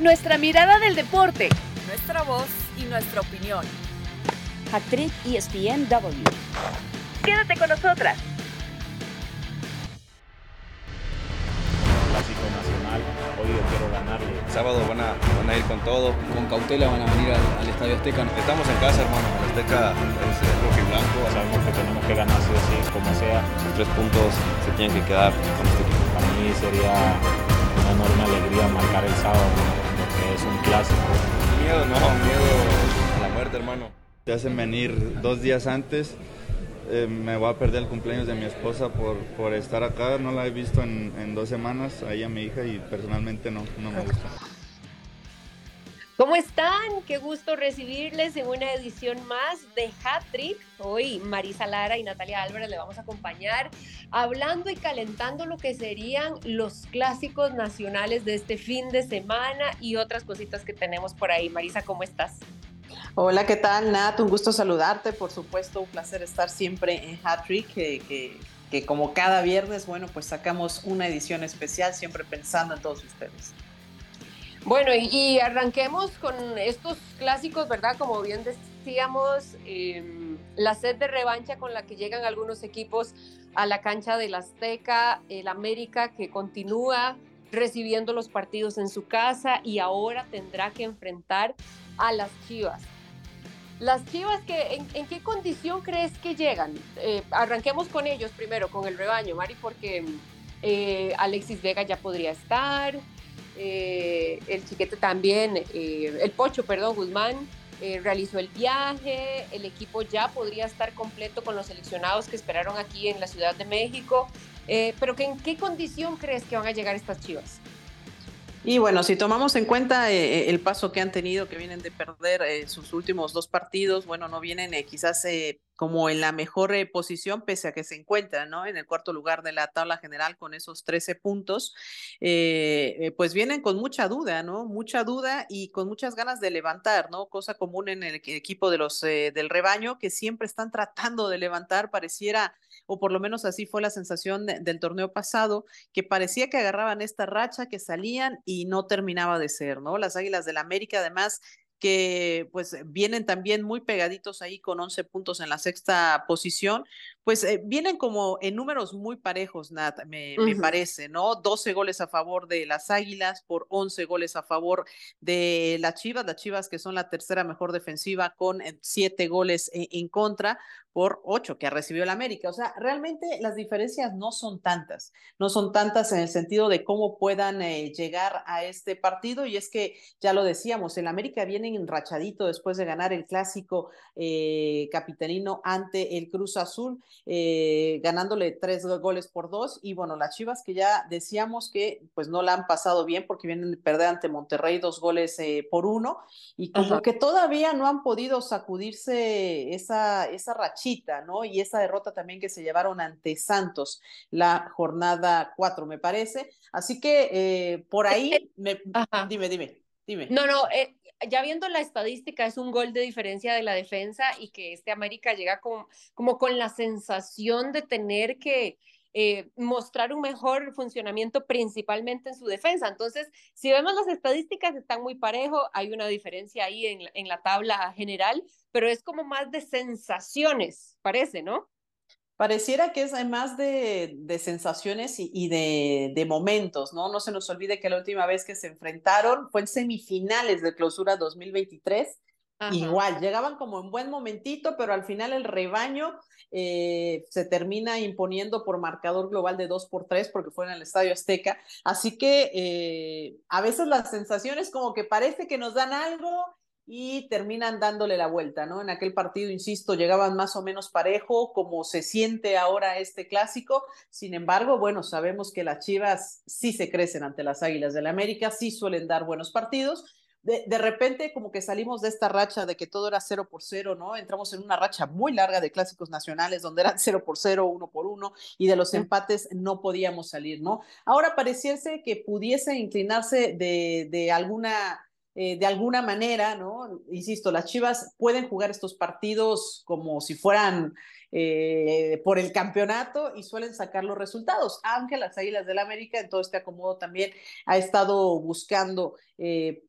Nuestra mirada del deporte. Nuestra voz y nuestra opinión. Actriz ESPNW. Quédate con nosotras. Clásico nacional, hoy yo quiero ganarle. Sábado van a, van a ir con todo. Con cautela van a venir al, al Estadio Azteca. Estamos en casa, hermano. El Azteca es rojo y blanco. Sabemos que tenemos que ganar sí o sí, como sea. Los tres puntos se tienen que quedar con este equipo. Para mí sería una enorme alegría marcar el sábado, es un clásico. Miedo, no, miedo a la muerte, hermano. Te hacen venir dos días antes. Eh, me voy a perder el cumpleaños de mi esposa por, por estar acá. No la he visto en, en dos semanas, ahí a mi hija, y personalmente no, no me gusta. ¿Cómo están? Qué gusto recibirles en una edición más de Hat Trick. Hoy Marisa Lara y Natalia Álvarez le vamos a acompañar hablando y calentando lo que serían los clásicos nacionales de este fin de semana y otras cositas que tenemos por ahí. Marisa, ¿cómo estás? Hola, ¿qué tal, Nat? Un gusto saludarte, por supuesto, un placer estar siempre en Hat Trick, que, que, que como cada viernes, bueno, pues sacamos una edición especial, siempre pensando en todos ustedes. Bueno, y, arranquemos con estos clásicos, ¿verdad? Como bien decíamos, eh, la sed de revancha con la que llegan algunos equipos a la cancha del Azteca, el América que continúa recibiendo los partidos en su casa y ahora tendrá que enfrentar a las Chivas. Las Chivas, que, en, en qué condición crees que llegan? Eh, arranquemos con ellos primero, con el rebaño, Mari, porque eh, Alexis Vega ya podría estar, eh, el chiquete también, eh, el pocho, perdón, Guzmán, eh, realizó el viaje, el equipo ya podría estar completo con los seleccionados que esperaron aquí en la Ciudad de México, eh, pero que, ¿en qué condición crees que van a llegar estas chivas? Y bueno, si tomamos en cuenta eh, el paso que han tenido, que vienen de perder eh, sus últimos dos partidos, bueno, no vienen eh, quizás como en la mejor posición, pese a que se encuentran, ¿no? En el cuarto lugar de la tabla general con esos 13 puntos, pues vienen con mucha duda, ¿no? Mucha duda y con muchas ganas de levantar, ¿no? Cosa común en el equipo de los del rebaño, que siempre están tratando de levantar, pareciera o por lo menos así fue la sensación de, del torneo pasado, que parecía que agarraban esta racha, que salían y no terminaba de ser, ¿no? Las Águilas del América, además, que pues vienen también muy pegaditos ahí con 11 puntos en la sexta posición, pues eh, vienen como en números muy parejos, Nat, me, uh -huh. me, parece, ¿no? 12 goles a favor de las Águilas por 11 goles a favor de las Chivas, las Chivas que son la tercera mejor defensiva con 7 eh, goles en, en contra por 8 que ha recibido el América. O sea, realmente las diferencias no son tantas, no son tantas en el sentido de cómo puedan eh, llegar a este partido y es que ya lo decíamos, el América viene enrachadito después de ganar el clásico eh, capitanino ante el Cruz Azul eh, ganándole tres goles por dos. Y bueno, las Chivas que ya decíamos que pues no la han pasado bien porque vienen de perder ante Monterrey dos goles eh, por uno. Y como Ajá. que todavía no han podido sacudirse esa, esa rachita, ¿no? Y esa derrota también que se llevaron ante Santos la jornada cuatro, me parece. Así que eh, por ahí, me, dime, dime, dime. No, no, eh, ya viendo la estadística, es un gol de diferencia de la defensa y que este América llega como con la sensación de tener que eh, mostrar un mejor funcionamiento principalmente en su defensa. Entonces, si vemos las estadísticas, están muy parejos, hay una diferencia ahí en, en la tabla general, pero es como más de sensaciones, parece, ¿no? Pareciera que es más de, de sensaciones y, y de, de, momentos, ¿no? No se nos olvide que la última vez que se enfrentaron fue en semifinales de clausura 2023. Ajá. Igual, llegaban como en buen momentito, pero al final el rebaño eh, se termina imponiendo por marcador global de 2 por 3 porque fue en el Estadio Azteca. Así que eh, a veces las sensaciones como que parece que nos dan algo y terminan dándole la vuelta, ¿no? En aquel partido, insisto, llegaban más o menos parejo, como se siente ahora este clásico. Sin embargo, bueno, sabemos que las Chivas sí se crecen ante las Águilas del la América, sí suelen dar buenos partidos. De, de, repente, como que salimos de esta racha de que todo era cero por cero, ¿no? Entramos en una racha muy larga de clásicos nacionales donde eran cero por cero, uno por uno, y de los empates no podíamos salir, ¿no? Ahora pareciese que pudiese inclinarse de, de alguna eh, de alguna manera, ¿no? Insisto, las Chivas pueden jugar estos partidos como si fueran eh, por el campeonato y suelen sacar los resultados, aunque las Águilas del América en todo este acomodo también ha estado buscando eh,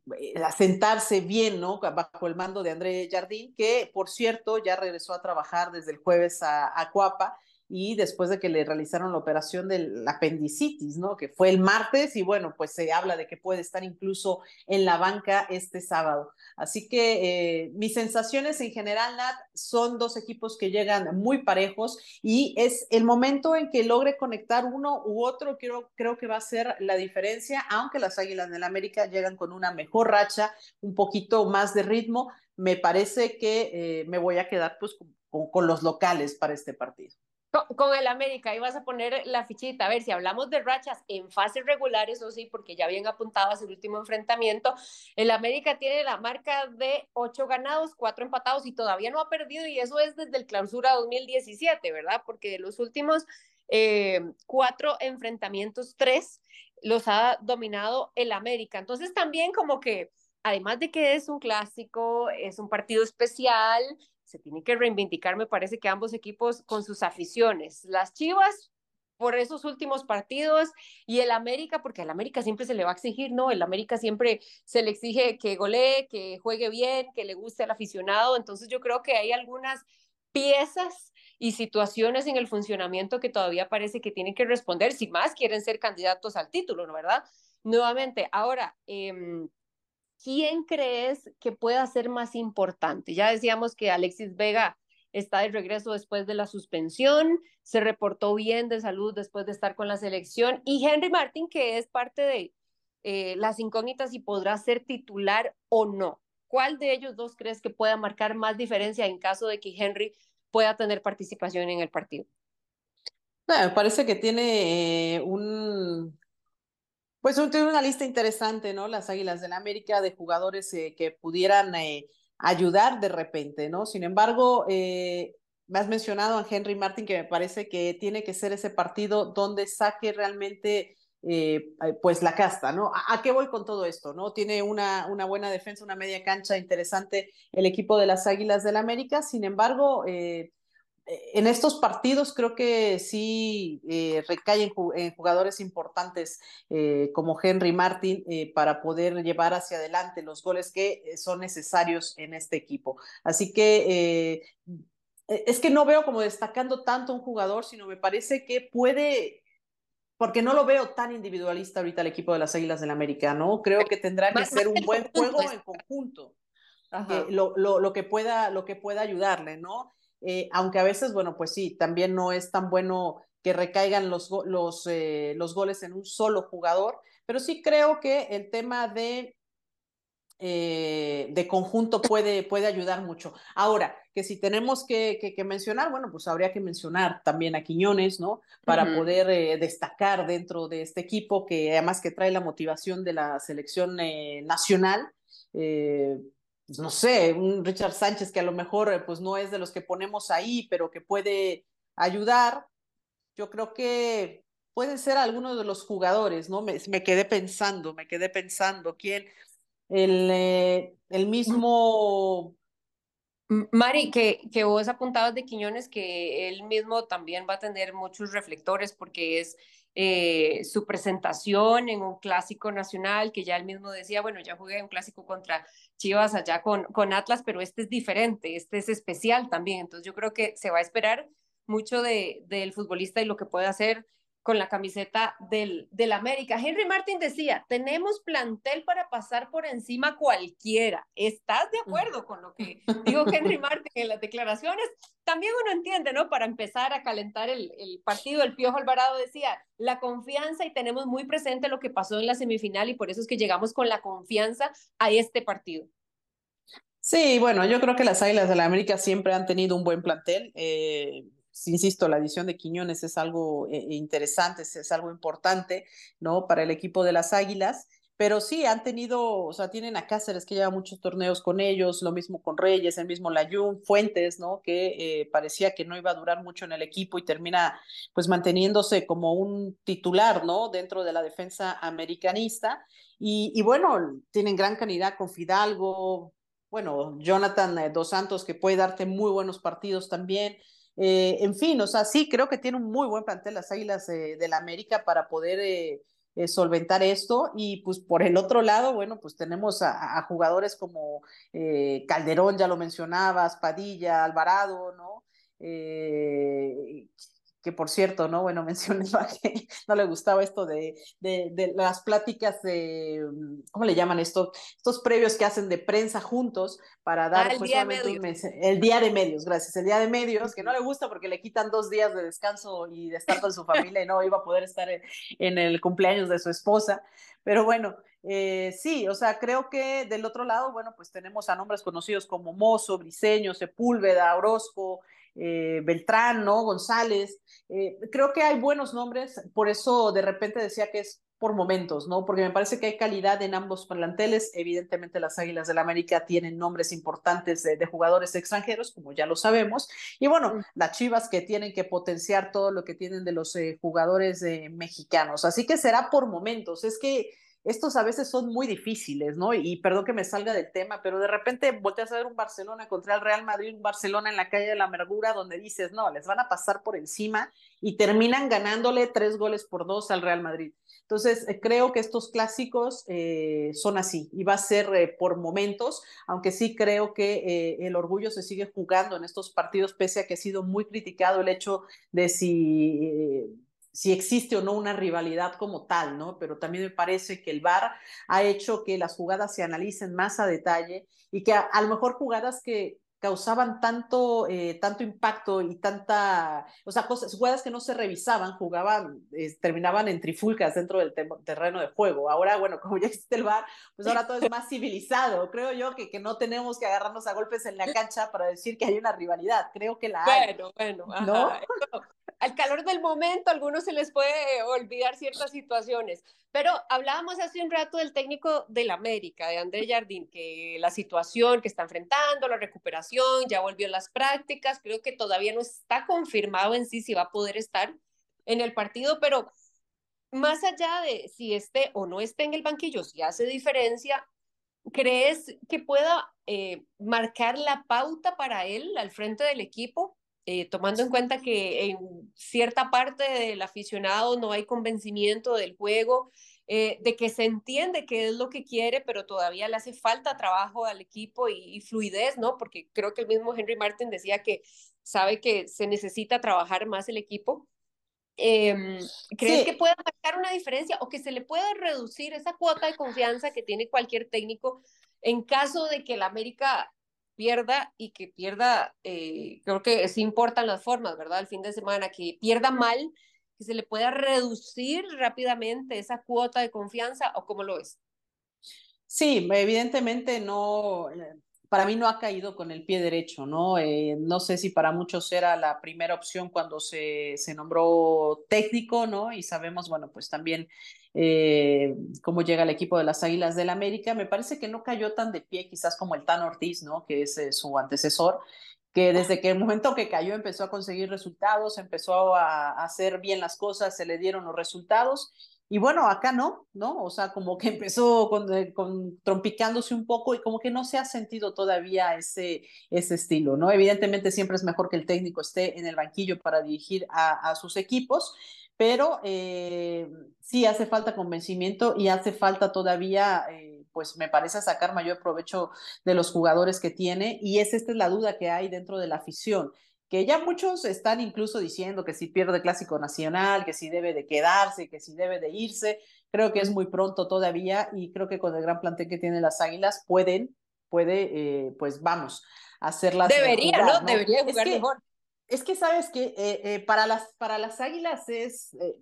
asentarse bien, ¿no? Bajo el mando de André Jardín, que por cierto ya regresó a trabajar desde el jueves a, a Cuapa y después de que le realizaron la operación del apendicitis, ¿no? Que fue el martes y bueno, pues se habla de que puede estar incluso en la banca este sábado. Así que eh, mis sensaciones en general, Nat, son dos equipos que llegan muy parejos y es el momento en que logre conectar uno u otro, creo, creo que va a ser la diferencia, aunque las Águilas del América llegan con una mejor racha, un poquito más de ritmo, me parece que eh, me voy a quedar pues con, con los locales para este partido. Con, el América, ahí vas a poner la fichita. A ver, si hablamos de rachas en fases regulares, o sí, porque ya bien apuntado su último enfrentamiento, el América tiene la marca de ocho ganados, cuatro empatados y todavía no ha perdido, y eso es desde el clausura 2017, ¿verdad? Porque de los últimos eh, cuatro enfrentamientos, tres los ha dominado el América. Entonces, también como que además de que es un clásico, es un partido especial, se tiene que reivindicar, me parece que ambos equipos con sus aficiones. Las Chivas por esos últimos partidos y el América, porque al América siempre se le va a exigir, ¿no? El América siempre se le exige que golee, que juegue bien, que le guste al aficionado. Entonces yo creo que hay algunas piezas y situaciones en el funcionamiento que todavía parece que tienen que responder, si más quieren ser candidatos al título, ¿no? ¿Verdad? Nuevamente, ahora, eh, ¿quién crees que pueda ser más importante? Ya decíamos que Alexis Vega está de regreso después de la suspensión, se reportó bien de salud después de estar con la selección, y Henry Martin, que es parte de eh, las incógnitas y podrá ser titular o no. ¿Cuál de ellos dos crees que pueda marcar más diferencia en caso de que Henry pueda tener participación en el partido? me parece que tiene eh, un, pues tiene una lista interesante, ¿no? Las Águilas del la América de jugadores eh, que pudieran eh, ayudar de repente, ¿no? Sin embargo, eh, me has mencionado a Henry Martin, que me parece que tiene que ser ese partido donde saque realmente pues la casta, ¿no? ¿A, qué voy con todo esto, no? Tiene una, buena defensa, una media cancha interesante el equipo de las Águilas del América, sin embargo, en estos partidos creo que sí eh, recaen en jugadores importantes eh, como Henry Martin eh, para poder llevar hacia adelante los goles que son necesarios en este equipo. Así que es que no veo como destacando tanto un jugador, sino me parece que puede porque no lo veo tan individualista ahorita el equipo de las Águilas del América, ¿no? Creo que tendrá que ser un buen juego en conjunto, lo, lo, lo, que pueda, lo que pueda ayudarle, ¿no? Eh, aunque a veces, bueno, pues sí, también no es tan bueno que recaigan los, los, eh, los goles en un solo jugador, pero sí creo que el tema de, eh, de conjunto puede, puede ayudar mucho. Ahora, que si tenemos que, que, mencionar, bueno, pues habría que mencionar también a Quiñones, ¿no? Para poder destacar dentro de este equipo que además que trae la motivación de la selección nacional. Pues, no sé, un Richard Sánchez que a lo mejor eh, pues no es de los que ponemos ahí, pero que puede ayudar. Yo creo que pueden ser algunos de los jugadores, ¿no? Me, me quedé pensando, me quedé pensando, ¿quién? El, eh, el mismo... Mari, que, que vos apuntabas de Quiñones que él mismo también va a tener muchos reflectores porque es eh, su presentación en un clásico nacional, que ya él mismo decía, bueno, ya jugué un clásico contra Chivas allá con, con Atlas, pero este es diferente, este es especial también. Entonces yo creo que se va a esperar mucho de, del futbolista y lo que puede hacer con la camiseta del, del América. Henry Martin decía, tenemos plantel para pasar por encima cualquiera. ¿Estás de acuerdo con lo que dijo Henry Martin en las declaraciones? También uno entiende, ¿no? Para empezar a calentar el, el partido, el Piojo Alvarado decía, la confianza y tenemos muy presente lo que pasó en la semifinal y por eso es que llegamos con la confianza a este partido. Sí, bueno, yo creo que las Águilas de la América siempre han tenido un buen plantel. Eh, insisto, la adición de Quiñones es algo eh, interesante, es, algo importante, ¿no? Para el equipo de las Águilas. Pero sí, han tenido, o sea, tienen a Cáceres que lleva muchos torneos con ellos, lo mismo con Reyes, el mismo Layún, Fuentes, ¿no? Que eh, parecía que no iba a durar mucho en el equipo y termina pues manteniéndose como un titular, ¿no? Dentro de la defensa americanista. Y, y bueno, tienen gran calidad con Fidalgo, bueno, Jonathan eh, Dos Santos que puede darte muy buenos partidos también. En fin, o sea, sí, creo que tiene un muy buen plantel las Águilas de la América para poder solventar esto. Y pues por el otro lado, bueno, pues tenemos a, jugadores como Calderón, ya lo mencionabas, Padilla, Alvarado, ¿no? Que por cierto, ¿no? Bueno, mencionaba que no le gustaba esto de, de, las pláticas de, ¿cómo le llaman esto? Estos previos que hacen de prensa juntos para dar ah, el, día de el día de medios, gracias, el día de medios, que no le gusta porque le quitan dos días de descanso y de estar con su familia y no iba a poder estar en, el cumpleaños de su esposa, pero bueno, eh, sí, o sea, creo que del otro lado, bueno, pues tenemos a nombres conocidos como Mozo, Briseño, Sepúlveda, Orozco, eh, Beltrán, ¿no? González. Eh, creo que hay buenos nombres, por eso de repente decía que es por momentos, ¿no? Porque me parece que hay calidad en ambos planteles. Evidentemente, las Águilas del la América tienen nombres importantes de, jugadores extranjeros, como ya lo sabemos. Y bueno, las Chivas que tienen que potenciar todo lo que tienen de los eh, jugadores mexicanos. Así que será por momentos. Es que estos a veces son muy difíciles, ¿no? Y, perdón que me salga del tema, pero de repente volteas a ver un Barcelona contra el Real Madrid, un Barcelona en la calle de la amargura, donde dices, no, les van a pasar por encima y terminan ganándole tres goles por dos al Real Madrid. Entonces, eh, creo que estos clásicos eh, son así y va a ser eh, por momentos, aunque sí creo que el orgullo se sigue jugando en estos partidos, pese a que ha sido muy criticado el hecho de si si existe o no una rivalidad como tal, ¿no? Pero también me parece que el VAR ha hecho que las jugadas se analicen más a detalle y que a, lo mejor jugadas que causaban tanto, eh, tanto impacto y tanta, o sea, cosas, jugadas que no se revisaban, jugaban, eh, terminaban en trifulcas dentro del terreno de juego. Ahora, bueno, como ya existe el VAR, pues ahora todo es más civilizado. Creo yo que, que no tenemos que agarrarnos a golpes en la cancha para decir que hay una rivalidad. Creo que la hay. Bueno, bueno, ¿no? Al calor del momento a algunos se les puede olvidar ciertas situaciones. Pero hablábamos hace un rato del técnico del América, de André Jardín, que la situación que está enfrentando, la recuperación, ya volvió a las prácticas, creo que todavía no está confirmado en sí si va a poder estar en el partido, pero más allá de si esté o no esté en el banquillo, si hace diferencia, ¿crees que pueda eh, marcar la pauta para él al frente del equipo? Eh, tomando en cuenta que en cierta parte del aficionado no hay convencimiento del juego, eh, de que se entiende qué es lo que quiere, pero todavía le hace falta trabajo al equipo y, fluidez, ¿no? Porque creo que el mismo Henry Martin decía que sabe que se necesita trabajar más el equipo. Em, ¿Crees que pueda marcar una diferencia o que se le pueda reducir esa cuota de confianza que tiene cualquier técnico en caso de que el América pierda y que pierda, eh, creo que sí importan las formas, ¿verdad? El fin de semana, que pierda mal, que se le pueda reducir rápidamente esa cuota de confianza o cómo lo es. Sí, evidentemente no, para mí no ha caído con el pie derecho, ¿no? Eh, no sé si para muchos era la primera opción cuando se, se nombró técnico, ¿no? Y sabemos, bueno, pues también eh, cómo llega el equipo de las Águilas del América. Me parece que no cayó tan de pie quizás como el Tan Ortiz, ¿no? Que es eh, su antecesor, que desde que el momento que cayó empezó a conseguir resultados, empezó a, hacer bien las cosas, se le dieron los resultados. Y bueno, acá no, ¿no? O sea, como que empezó eh, con, trompicándose un poco y como que no se ha sentido todavía ese, ese estilo, ¿no? Evidentemente siempre es mejor que el técnico esté en el banquillo para dirigir a sus equipos, pero eh, sí hace falta convencimiento y hace falta todavía, eh, pues me parece sacar mayor provecho de los jugadores que tiene y es esta es la duda que hay dentro de la afición que ya muchos están incluso diciendo que si pierde Clásico Nacional, que si debe de quedarse, que si debe de irse, creo que es muy pronto todavía y creo que con el gran plantel que tienen las Águilas pueden, puede, eh, pues vamos, hacerlas. Debería, ¿no? Debería jugar mejor es que sabes que eh, eh, para, las, para las águilas es, eh,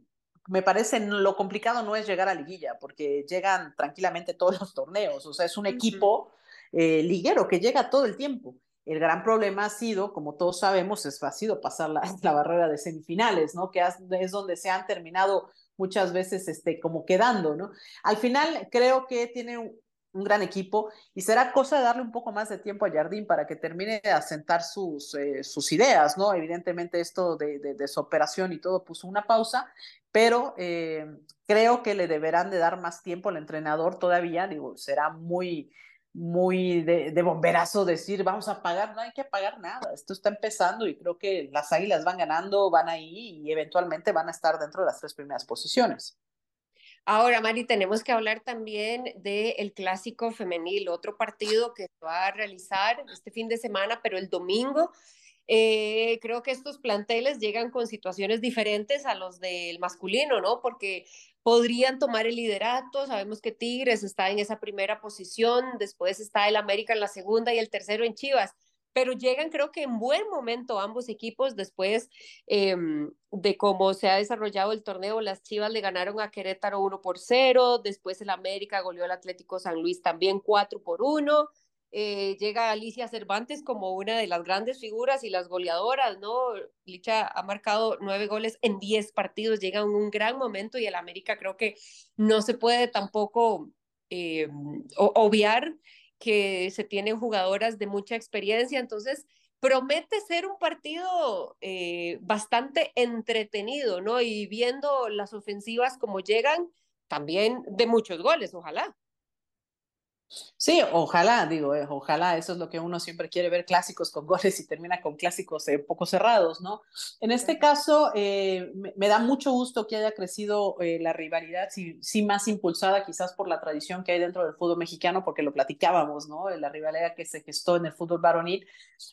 me parece, lo complicado no es llegar a liguilla, porque llegan tranquilamente todos los torneos, o sea, es un equipo liguero que llega todo el tiempo. El gran problema ha sido, como todos sabemos, es, ha sido pasar la, la barrera de semifinales, ¿no? Que es donde se han terminado muchas veces este, como quedando, ¿no? Al final creo que tiene un gran equipo y será cosa de darle un poco más de tiempo a Jardín para que termine de asentar sus, eh, sus ideas, ¿no? Evidentemente esto de, de, su operación y todo puso una pausa, pero eh, creo que le deberán de dar más tiempo al entrenador todavía, digo, será muy muy de, de, bomberazo decir vamos a pagar, no hay que pagar nada, esto está empezando y creo que las águilas van ganando, van ahí y eventualmente van a estar dentro de las tres primeras posiciones. Ahora, Mari, tenemos que hablar también del clásico femenil, otro partido que va a realizar este fin de semana, pero el domingo. Eh, creo que estos planteles llegan con situaciones diferentes a los del masculino, ¿no? Porque podrían tomar el liderato. Sabemos que Tigres está en esa primera posición, después está el América en la segunda y el tercero en Chivas pero llegan creo que en buen momento ambos equipos después eh, de cómo se ha desarrollado el torneo. Las Chivas le ganaron a Querétaro 1 por 0, después el América goleó al Atlético San Luis también 4 por 1. Eh, llega Alicia Cervantes como una de las grandes figuras y las goleadoras, ¿no? Licha ha marcado nueve goles en diez partidos, llega un gran momento y el América creo que no se puede tampoco eh, obviar que se tienen jugadoras de mucha experiencia, entonces promete ser un partido eh, bastante entretenido, ¿no? Y viendo las ofensivas como llegan, también de muchos goles, ojalá. Sí, ojalá, digo, eh, ojalá, eso es lo que uno siempre quiere ver, clásicos con goles y termina con clásicos eh, poco cerrados, ¿no? En este caso, eh, me, da mucho gusto que haya crecido la rivalidad, sí, sí, más impulsada quizás por la tradición que hay dentro del fútbol mexicano, porque lo platicábamos, ¿no? La rivalidad que se gestó en el fútbol varonil.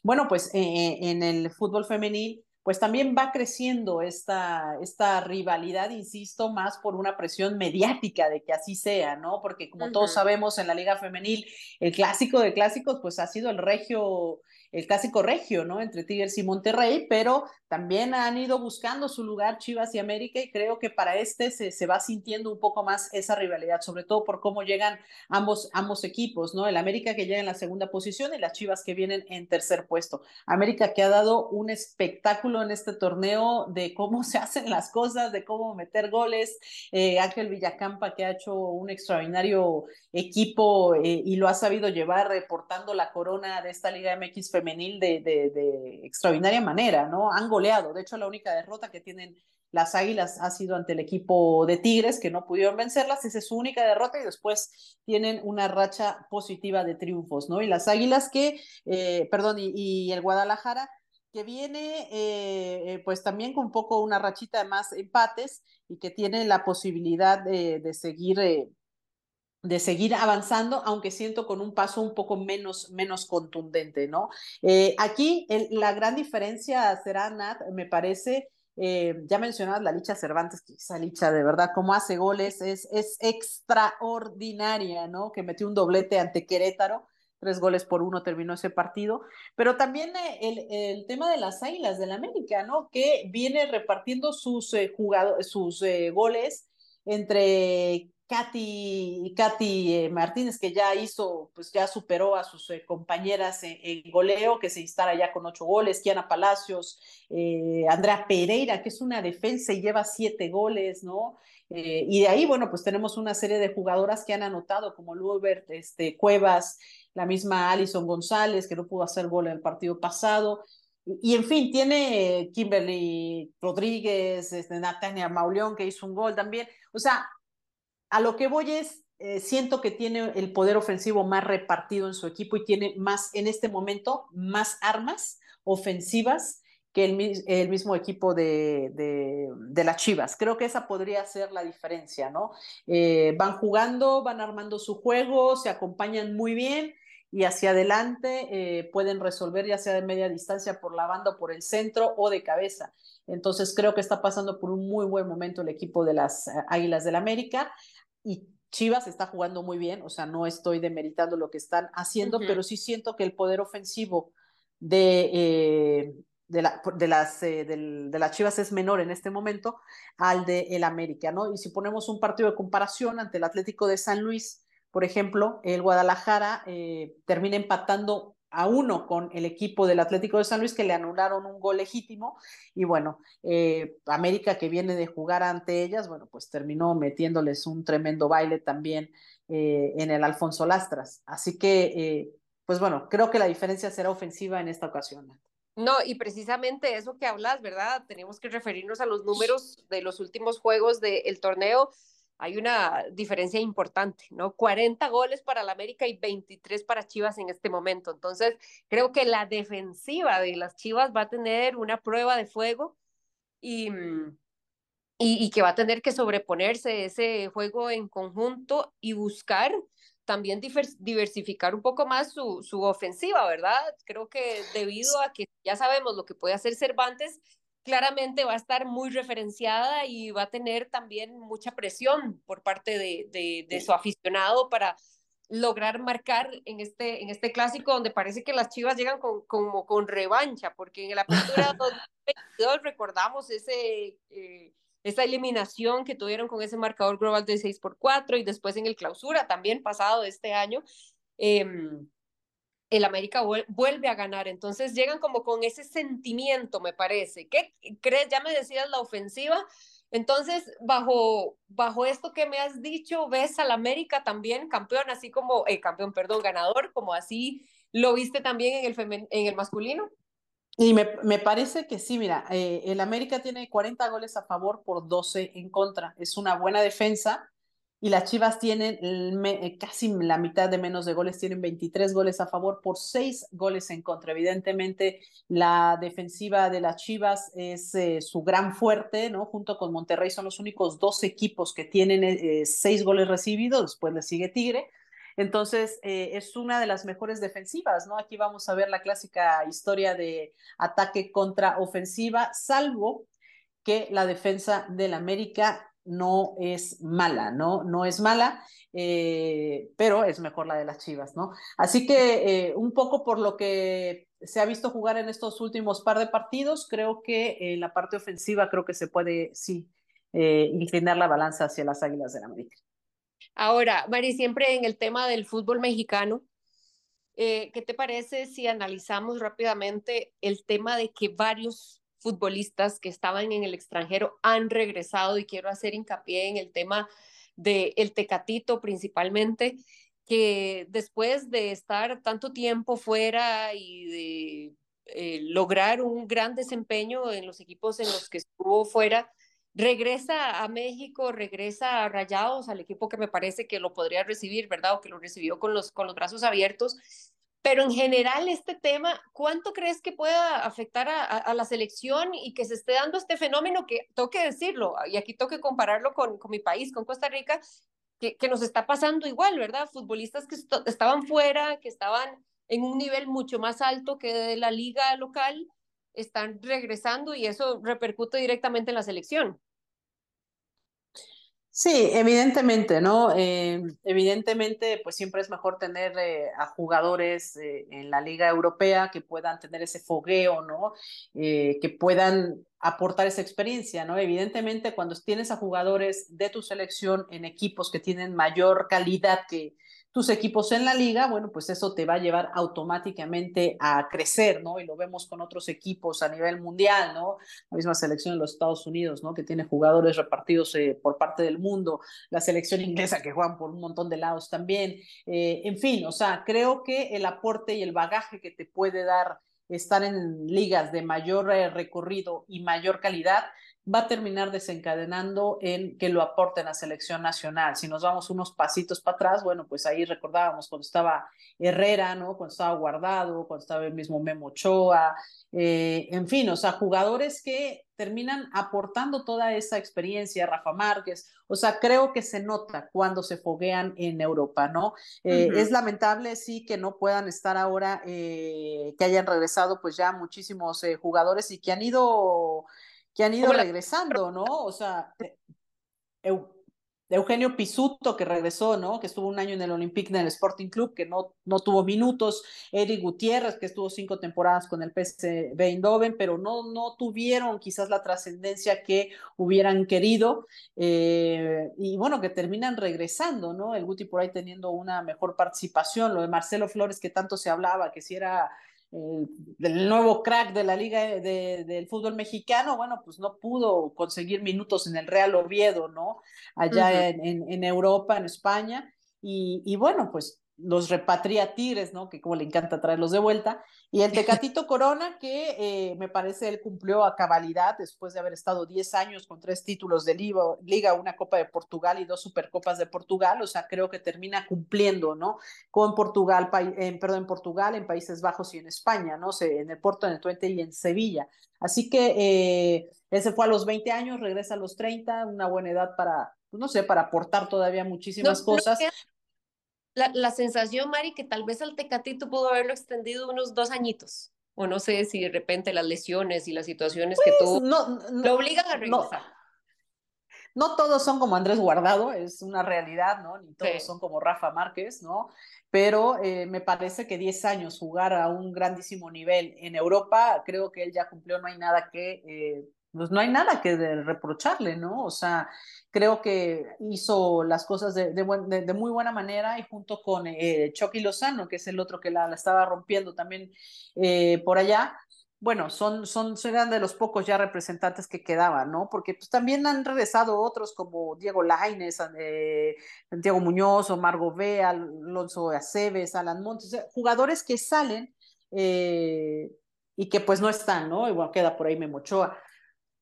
Bueno, pues en el fútbol femenil pues también va creciendo esta, esta rivalidad, insisto, más por una presión mediática de que así sea, ¿no? Porque como todos sabemos en la Liga Femenil, el clásico de clásicos, pues ha sido el regio el clásico regio, ¿no? Entre Tigres y Monterrey, pero también han ido buscando su lugar Chivas y América y creo que para este se, se, va sintiendo un poco más esa rivalidad, sobre todo por cómo llegan ambos, ambos equipos, ¿no? El América que llega en la segunda posición y las Chivas que vienen en tercer puesto. América que ha dado un espectáculo en este torneo de cómo se hacen las cosas, de cómo meter goles. Eh, Ángel Villacampa que ha hecho un extraordinario equipo eh, y lo ha sabido llevar reportando la corona de esta Liga MX femenil de, extraordinaria manera, ¿no? Han goleado. De hecho, la única derrota que tienen las Águilas ha sido ante el equipo de Tigres, que no pudieron vencerlas. Esa es su única derrota y después tienen una racha positiva de triunfos, ¿no? Y las Águilas que, eh, perdón, y, el Guadalajara que viene eh, eh, pues también con un poco una rachita de más empates y que tiene la posibilidad de, de seguir de seguir avanzando, aunque siento con un paso un poco menos, menos contundente, ¿no? Eh, aquí la gran diferencia será, Nat, me parece, eh, ya mencionabas la Licha Cervantes, que esa Licha de verdad, como hace goles, es, es extraordinaria, ¿no? Que metió un doblete ante Querétaro, tres goles por uno terminó ese partido, pero también eh, el, el, tema de las Águilas del América, ¿no? Que viene repartiendo sus, jugadores, sus goles entre Katy, Katy eh, Martínez, que ya hizo, pues ya superó a sus eh, compañeras en, goleo, que se instala ya con ocho goles, Kiana Palacios, eh, Andrea Pereira, que es una defensa y lleva siete goles, ¿no? y de ahí, bueno, pues tenemos una serie de jugadoras que han anotado, como Lubert, este, Cuevas, la misma Alison González, que no pudo hacer gol en el partido pasado. Y, en fin, tiene Kimberly Rodríguez, este, Natania Mauleón, que hizo un gol también. O sea, a lo que voy es, eh, siento que tiene el poder ofensivo más repartido en su equipo y tiene más, en este momento, más armas ofensivas que el, mismo equipo de, de, las Chivas. Creo que esa podría ser la diferencia, ¿no? Eh, van jugando, van armando su juego, se acompañan muy bien y hacia adelante eh, pueden resolver ya sea de media distancia por la banda por el centro o de cabeza. Entonces creo que está pasando por un muy buen momento el equipo de las Águilas del América y Chivas está jugando muy bien, o sea, no estoy demeritando lo que están haciendo, pero sí siento que el poder ofensivo de, eh, de, la, de, las, eh, de, las Chivas es menor en este momento al de el América, ¿no? Y si ponemos un partido de comparación ante el Atlético de San Luis, por ejemplo, el Guadalajara eh, termina empatando a uno con el equipo del Atlético de San Luis que le anularon un gol legítimo y bueno, eh, América que viene de jugar ante ellas, bueno, pues terminó metiéndoles un tremendo baile también eh, en el Alfonso Lastras. Así que, eh, pues bueno, creo que la diferencia será ofensiva en esta ocasión. No, y precisamente eso que hablas, ¿verdad? Tenemos que referirnos a los números de los últimos juegos del torneo hay una diferencia importante, ¿no? 40 goles para la América y 23 para Chivas en este momento. Entonces, creo que la defensiva de las Chivas va a tener una prueba de fuego y, mm, y, y que va a tener que sobreponerse ese juego en conjunto y buscar también diversificar un poco más su, su ofensiva, ¿verdad? Creo que debido a que ya sabemos lo que puede hacer Cervantes, claramente va a estar muy referenciada y va a tener también mucha presión por parte de, de, de su aficionado para lograr marcar en este, en este clásico donde parece que las Chivas llegan con, como con revancha, porque en la apertura 2022 recordamos ese... Eh, esa eliminación que tuvieron con ese marcador global de 6 por 4 y después en el clausura también pasado este año, eh, el América vuelve a ganar. Entonces llegan como con ese sentimiento, me parece. ¿Qué crees? Ya me decías la ofensiva. Entonces, bajo, bajo esto que me has dicho, ¿ves al América también campeón, así como, eh, campeón, perdón, ganador, como así lo viste también en el, en el masculino? Y me, me, parece que sí, mira, eh, el América tiene 40 goles a favor por 12 en contra. Es una buena defensa y las Chivas tienen me, casi la mitad de menos de goles, tienen 23 goles a favor por 6 goles en contra. Evidentemente, la defensiva de las Chivas es eh, su gran fuerte, ¿no? Junto con Monterrey son los únicos dos equipos que tienen eh, 6 goles recibidos, después le sigue Tigre entonces, eh, es una de las mejores defensivas, ¿no? Aquí vamos a ver la clásica historia de ataque contra ofensiva, salvo que la defensa del América no es mala, ¿no? No es mala, eh, pero es mejor la de las Chivas, ¿no? Así que eh, un poco por lo que se ha visto jugar en estos últimos par de partidos, creo que en la parte ofensiva creo que se puede, sí, inclinar la balanza hacia las Águilas del América. Ahora, Mari, siempre en el tema del fútbol mexicano, eh, ¿qué te parece si analizamos rápidamente el tema de que varios futbolistas que estaban en el extranjero han regresado y quiero hacer hincapié en el tema del el Tecatito principalmente, que después de estar tanto tiempo fuera y de eh, lograr un gran desempeño en los equipos en los que estuvo fuera, regresa a México, regresa a Rayados, al equipo que me parece que lo podría recibir, ¿verdad? O que lo recibió con los, con los brazos abiertos. Pero en general este tema, ¿cuánto crees que pueda afectar a, la selección y que se esté dando este fenómeno que, toque decirlo, y aquí toque compararlo con, mi país, con Costa Rica, que, nos está pasando igual, ¿verdad? Futbolistas que estaban fuera, que estaban en un nivel mucho más alto que la liga local, están regresando y eso repercute directamente en la selección. Sí, evidentemente, ¿no? Eh, evidentemente, pues siempre es mejor tener eh, a jugadores eh, en la Liga Europea que puedan tener ese fogueo, ¿no? Que puedan aportar esa experiencia, ¿no? Evidentemente, cuando tienes a jugadores de tu selección en equipos que tienen mayor calidad que, tus equipos en la liga, bueno, pues eso te va a llevar automáticamente a crecer, ¿no? Y lo vemos con otros equipos a nivel mundial, ¿no? La misma selección de los Estados Unidos, ¿no? Que tiene jugadores repartidos eh, por parte del mundo, la selección inglesa que juegan por un montón de lados también, eh, en fin, o sea, creo que el aporte y el bagaje que te puede dar estar en ligas de mayor eh, recorrido y mayor calidad, va a terminar desencadenando en que lo aporten a selección nacional. Si nos vamos unos pasitos para atrás, bueno, pues ahí recordábamos cuando estaba Herrera, ¿no? Cuando estaba Guardado, cuando estaba el mismo Memo Ochoa, eh, en fin, o sea, jugadores que terminan aportando toda esa experiencia, Rafa Márquez, o sea, creo que se nota cuando se foguean en Europa, ¿no? Eh, uh -huh. Es lamentable, sí, que no puedan estar ahora, eh, que hayan regresado pues ya muchísimos jugadores y que han ido que han ido regresando, ¿no? O sea, Eugenio Pisuto, que regresó, ¿no? Que estuvo un año en el Olympique, en el Sporting Club, que no, no tuvo minutos. Eric Gutiérrez, que estuvo cinco temporadas con el PSV Eindhoven, pero no, no tuvieron quizás la trascendencia que hubieran querido. Eh, y bueno, que terminan regresando, ¿no? El Guti por ahí teniendo una mejor participación. Lo de Marcelo Flores, que tanto se hablaba, que si era eh, del nuevo crack de la liga de, del fútbol mexicano, bueno, pues no pudo conseguir minutos en el Real Oviedo, ¿no? Allá uh -huh. en, en, en, Europa, en España. Y, y, bueno, pues los repatria Tigres, ¿no? Que como le encanta traerlos de vuelta. Y el Tecatito Corona, que eh, me parece él cumplió a cabalidad después de haber estado 10 años con tres títulos de Liga, una Copa de Portugal y dos Supercopas de Portugal. O sea, creo que termina cumpliendo, ¿no? Con Portugal, en, perdón, en Portugal, en Países Bajos y en España, ¿no? En el Porto, en el Twente y en Sevilla. Así que eh, él se fue a los 20 años, regresa a los 30, una buena edad para, pues, no sé, para aportar todavía muchísimas cosas la, sensación, Mari, que tal vez al Tecatito pudo haberlo extendido unos dos añitos. O no sé si de repente las lesiones y las situaciones que pues, tuvo no, lo obligan a regresar. No, todos son como Andrés Guardado, es una realidad, ¿no? Ni todos son como Rafa Márquez, ¿no? Pero eh, me parece que 10 años jugar a un grandísimo nivel en Europa, creo que él ya cumplió, no hay nada que eh, pues no hay nada que reprocharle, ¿no? O sea, creo que hizo las cosas de, muy buena manera y junto con eh, Chucky Lozano, que es el otro que la, estaba rompiendo también eh, por allá, bueno, son, son, de los pocos ya representantes que quedaban, ¿no? Porque pues, también han regresado otros como Diego Laines, eh, Santiago Muñoz, Omar Gobea, Alonso Aceves, Alan Montes, jugadores que salen eh, y que pues no están, ¿no? Igual queda por ahí Memochoa.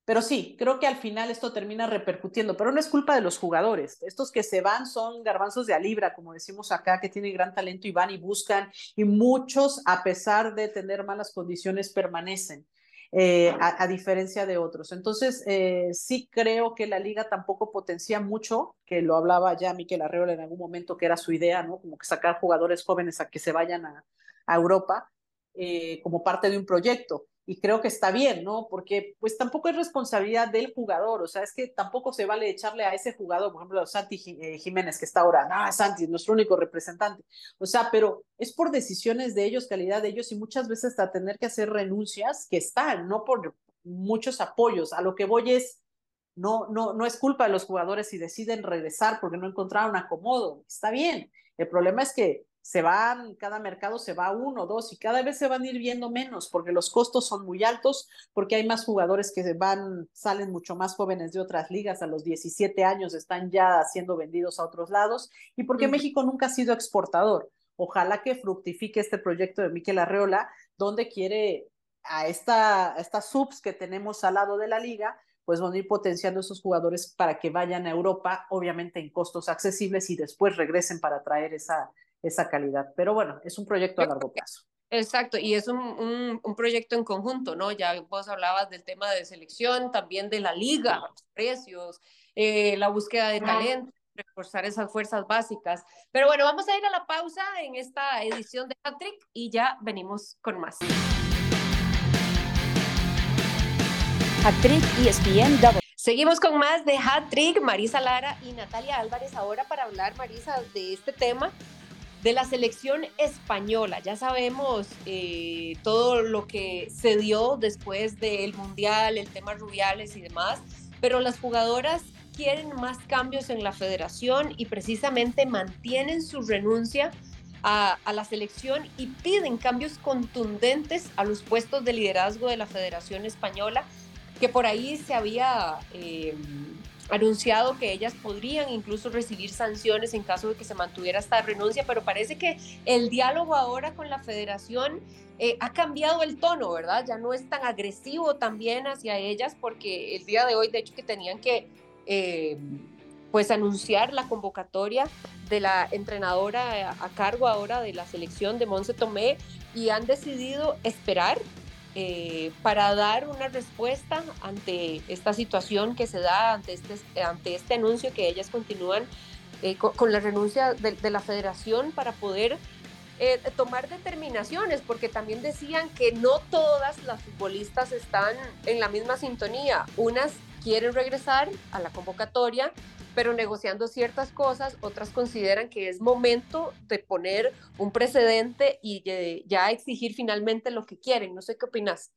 Pero sí, creo que al final esto termina repercutiendo, pero no es culpa de los jugadores. Estos que se van son garbanzos de a libra, como decimos acá, que tienen gran talento y van y buscan, y muchos, a pesar de tener malas condiciones, permanecen. Eh, a, diferencia de otros. Entonces, eh, sí creo que la liga tampoco potencia mucho, que lo hablaba ya Miquel Arreola en algún momento, que era su idea, ¿no? Como que sacar jugadores jóvenes a que se vayan a, Europa eh, como parte de un proyecto y creo que está bien, ¿no? Porque pues tampoco es responsabilidad del jugador, o sea, es que tampoco se vale echarle a ese jugador, por ejemplo, a Santi eh, Jiménez que está ahora, no, Santi es nuestro único representante, o sea, pero es por decisiones de ellos, calidad de ellos y muchas veces hasta tener que hacer renuncias que están, no por muchos apoyos, a lo que voy es, no, no, no es culpa de los jugadores si deciden regresar porque no encontraron acomodo, está bien, el problema es que se van, cada mercado se va uno, dos y cada vez se van a ir viendo menos porque los costos son muy altos, porque hay más jugadores que van, salen mucho más jóvenes de otras ligas, a los 17 años están ya siendo vendidos a otros lados y porque México nunca ha sido exportador. Ojalá que fructifique este proyecto de Miquel Arreola, donde quiere a, esta, a estas subs que tenemos al lado de la liga, pues van a ir potenciando esos jugadores para que vayan a Europa, obviamente en costos accesibles y después regresen para traer esa, esa calidad. Pero bueno, es un proyecto a largo plazo. Exacto, y es un, un, proyecto en conjunto, ¿no? Ya vos hablabas del tema de selección, también de la liga, los precios, eh, la búsqueda de talento, reforzar esas fuerzas básicas. Pero bueno, vamos a ir a la pausa en esta edición de Patrick y ya venimos con más. Hat-Trick ESPN Seguimos con más de Hat Trick, Marisa Lara y Natalia Álvarez ahora para hablar, Marisa, de este tema de la selección española. Ya sabemos eh, todo lo que se dio después del Mundial, el tema Rubiales y demás, pero las jugadoras quieren más cambios en la federación y precisamente mantienen su renuncia a, la selección y piden cambios contundentes a los puestos de liderazgo de la Federación Española, que por ahí se había... Eh, anunciado que ellas podrían incluso recibir sanciones en caso de que se mantuviera esta renuncia, pero parece que el diálogo ahora con la federación eh, ha cambiado el tono, ¿verdad? Ya no es tan agresivo también hacia ellas porque el día de hoy, de hecho, que tenían que... Eh, pues anunciar la convocatoria de la entrenadora a cargo ahora de la selección de Monse Tomé y han decidido esperar eh, para dar una respuesta ante esta situación que se da, ante este, ante este anuncio que ellas continúan eh, con, la renuncia de, la federación para poder eh, tomar determinaciones, porque también decían que no todas las futbolistas están en la misma sintonía. Unas quieren regresar a la convocatoria, pero negociando ciertas cosas, otras consideran que es momento de poner un precedente y ya exigir finalmente lo que quieren. No sé qué opinas.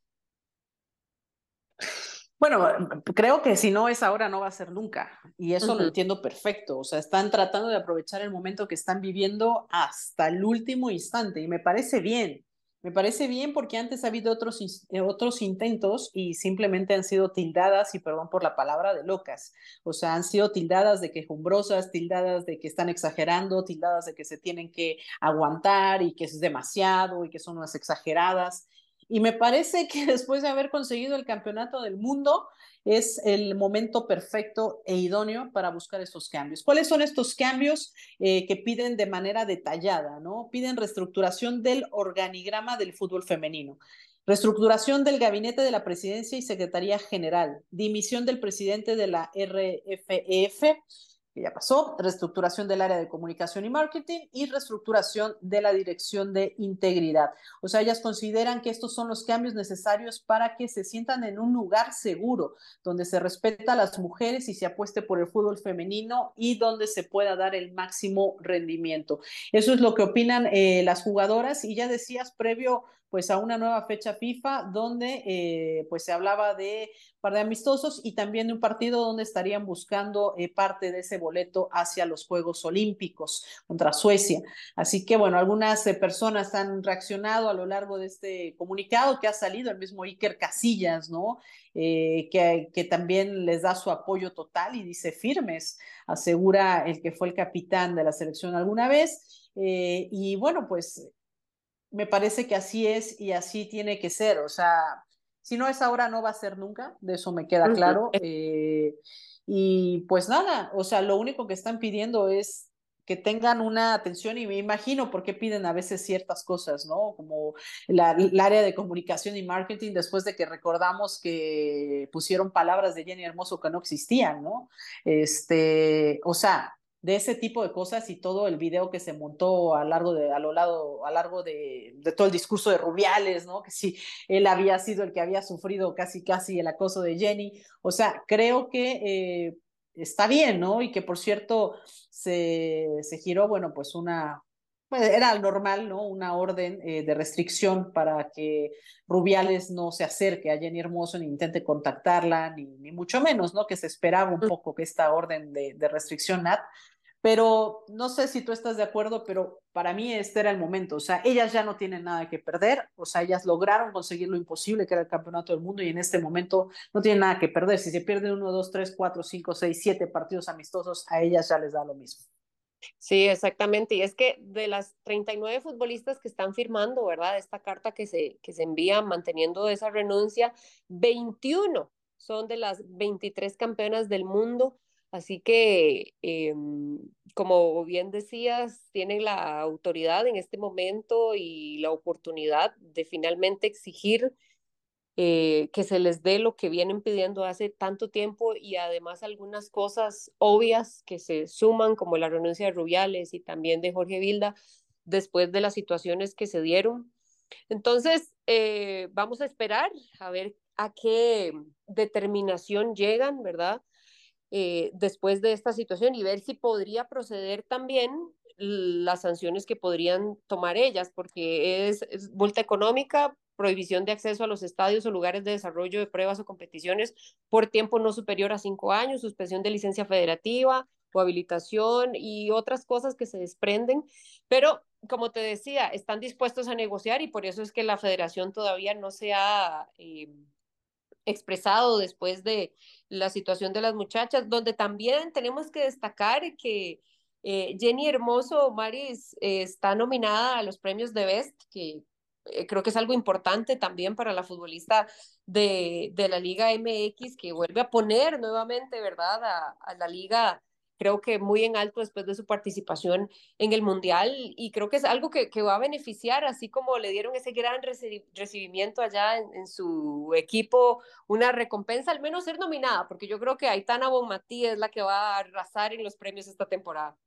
Bueno, creo que si no es ahora, no va a ser nunca. Y eso lo entiendo perfecto. O sea, están tratando de aprovechar el momento que están viviendo hasta el último instante. Y me parece bien. Me parece bien porque antes ha habido otros, eh, otros intentos y simplemente han sido tildadas, y perdón por la palabra, de locas. O sea, han sido tildadas de quejumbrosas, tildadas de que están exagerando, tildadas de que se tienen que aguantar y que es demasiado y que son unas exageradas. Y me parece que después de haber conseguido el campeonato del mundo, es el momento perfecto e idóneo para buscar estos cambios. ¿Cuáles son estos cambios eh, que piden de manera detallada? ¿no? Piden reestructuración del organigrama del fútbol femenino. Reestructuración del gabinete de la presidencia y secretaría general, dimisión del presidente de la RFEF, que ya pasó, reestructuración del área de comunicación y marketing y reestructuración de la dirección de integridad. O sea, ellas consideran que estos son los cambios necesarios para que se sientan en un lugar seguro, donde se respeta a las mujeres y se apueste por el fútbol femenino y donde se pueda dar el máximo rendimiento. Eso es lo que opinan eh, las jugadoras y ya decías previo pues a una nueva fecha FIFA donde eh, pues se hablaba de par de amistosos y también de un partido donde estarían buscando eh, parte de ese boleto hacia los Juegos Olímpicos contra Suecia. Así que bueno, algunas eh, personas han reaccionado a lo largo de este comunicado que ha salido, el mismo Iker Casillas, ¿no? que, que también les da su apoyo total y dice firmes, asegura el que fue el capitán de la selección alguna vez. y bueno, pues me parece que así es y así tiene que ser. O sea, si no es ahora, no va a ser nunca, de eso me queda claro. Eh, y pues nada, o sea, lo único que están pidiendo es que tengan una atención y me imagino por qué piden a veces ciertas cosas, ¿no? Como la, el área de comunicación y marketing después de que recordamos que pusieron palabras de Jenny Hermoso que no existían, ¿no? Este, o sea, de ese tipo de cosas y todo el video que se montó a largo de a lo lado a largo de, de, todo el discurso de Rubiales, ¿no? Que si él había sido el que había sufrido casi casi el acoso de Jenny, o sea, creo que eh, está bien, ¿no? Y que por cierto se, se giró, bueno, pues una pues era normal, ¿no? Una orden eh, de restricción para que Rubiales no se acerque a Jenny Hermoso ni intente contactarla, ni, ni mucho menos, ¿no? Que se esperaba un poco que esta orden de, de restricción, Nat, pero no sé si tú estás de acuerdo, pero para mí este era el momento, o sea, ellas ya no tienen nada que perder, o sea, ellas lograron conseguir lo imposible, que era el campeonato del mundo, y en este momento no tienen nada que perder. Si se pierden uno, dos, tres, cuatro, cinco, seis, siete partidos amistosos, a ellas ya les da lo mismo. Sí, exactamente. Y es que de las 39 futbolistas que están firmando, ¿verdad? Esta carta que se, que se envía manteniendo esa renuncia, 21 son de las 23 campeonas del mundo Así que, eh, como bien decías, tienen la autoridad en este momento y la oportunidad de finalmente exigir eh, que se les dé lo que vienen pidiendo hace tanto tiempo y además algunas cosas obvias que se suman, como la renuncia de Rubiales y también de Jorge Vilda, después de las situaciones que se dieron. Entonces, eh, vamos a esperar a ver a qué determinación llegan, ¿verdad? Eh, después de esta situación y ver si podría proceder también las sanciones que podrían tomar ellas, porque es, es multa económica, prohibición de acceso a los estadios o lugares de desarrollo de pruebas o competiciones por tiempo no superior a cinco años, suspensión de licencia federativa o habilitación y otras cosas que se desprenden. Pero, como te decía, están dispuestos a negociar y por eso es que la federación todavía no se ha... Eh, expresado después de la situación de las muchachas, donde también tenemos que destacar que eh, Jenny Hermoso Maris eh, está nominada a los premios de Best, que eh, creo que es algo importante también para la futbolista de, de, la Liga MX, que vuelve a poner nuevamente, ¿verdad?, a, a la liga creo que muy en alto después de su participación en el Mundial y creo que es algo que, que va a beneficiar, así como le dieron ese gran recibimiento allá en, en, su equipo, una recompensa, al menos ser nominada, porque yo creo que Aitana Bonmatí es la que va a arrasar en los premios esta temporada.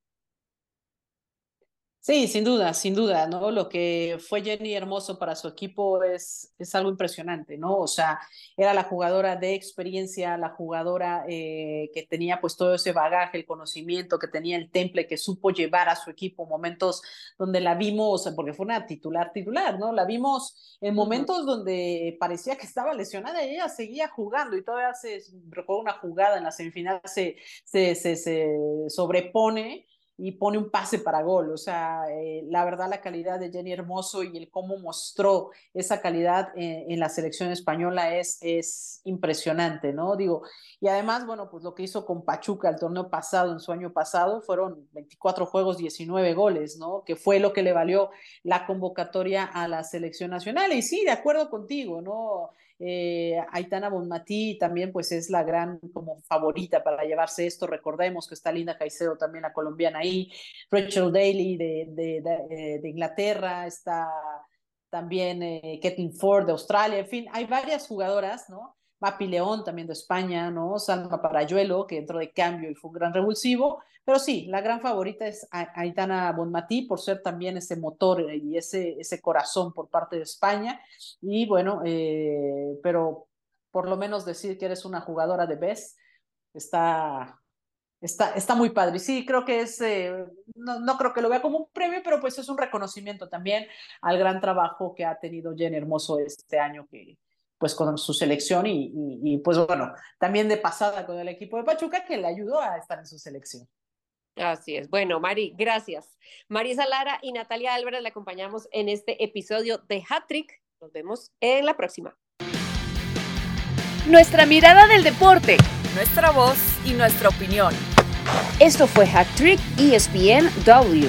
Sí, sin duda, sin duda, ¿no? Lo que fue Jenny Hermoso para su equipo es, es algo impresionante, ¿no? O sea, era la jugadora de experiencia, la jugadora eh, que tenía pues todo ese bagaje, el conocimiento, que tenía el temple, que supo llevar a su equipo momentos donde la vimos, porque fue una titular titular, ¿no? La vimos en momentos uh -huh. donde parecía que estaba lesionada y ella seguía jugando y todavía se, recuerdo una jugada en la semifinal, se, se, se, se sobrepone y pone un pase para gol. O sea, eh, la verdad, la calidad de Jenny Hermoso y el cómo mostró esa calidad en, la selección española es, es impresionante, ¿no? Digo, y además, bueno, pues lo que hizo con Pachuca el torneo pasado, en su año pasado, fueron 24 juegos, 19 goles, ¿no? Que fue lo que le valió la convocatoria a la selección nacional. Y sí, de acuerdo contigo, ¿no? Eh, Aitana Bonmatí también pues es la gran como favorita para llevarse esto. Recordemos que está Linda Caicedo también, la colombiana ahí, Rachel Daly de, de, de Inglaterra, está también eh, Kathleen Ford de Australia, en fin, hay varias jugadoras, ¿no? Mapi León también de España, ¿no? Salma Parayuelo, que entró de cambio y fue un gran revulsivo. Pero sí, la gran favorita es Aitana Bonmatí por ser también ese motor y ese, ese corazón por parte de España. Y bueno, eh, pero por lo menos decir que eres una jugadora de BES está, está, está muy padre. Sí, creo que es, eh, no, no, creo que lo vea como un premio, pero pues es un reconocimiento también al gran trabajo que ha tenido Jen Hermoso este año que, pues con su selección y, pues bueno, también de pasada con el equipo de Pachuca que le ayudó a estar en su selección. Así es. Bueno, Mari, gracias. Marisa Lara y Natalia Álvarez le acompañamos en este episodio de Hat Trick. Nos vemos en la próxima. Nuestra mirada del deporte. Nuestra voz y nuestra opinión. Esto fue Hat Trick ESPN W.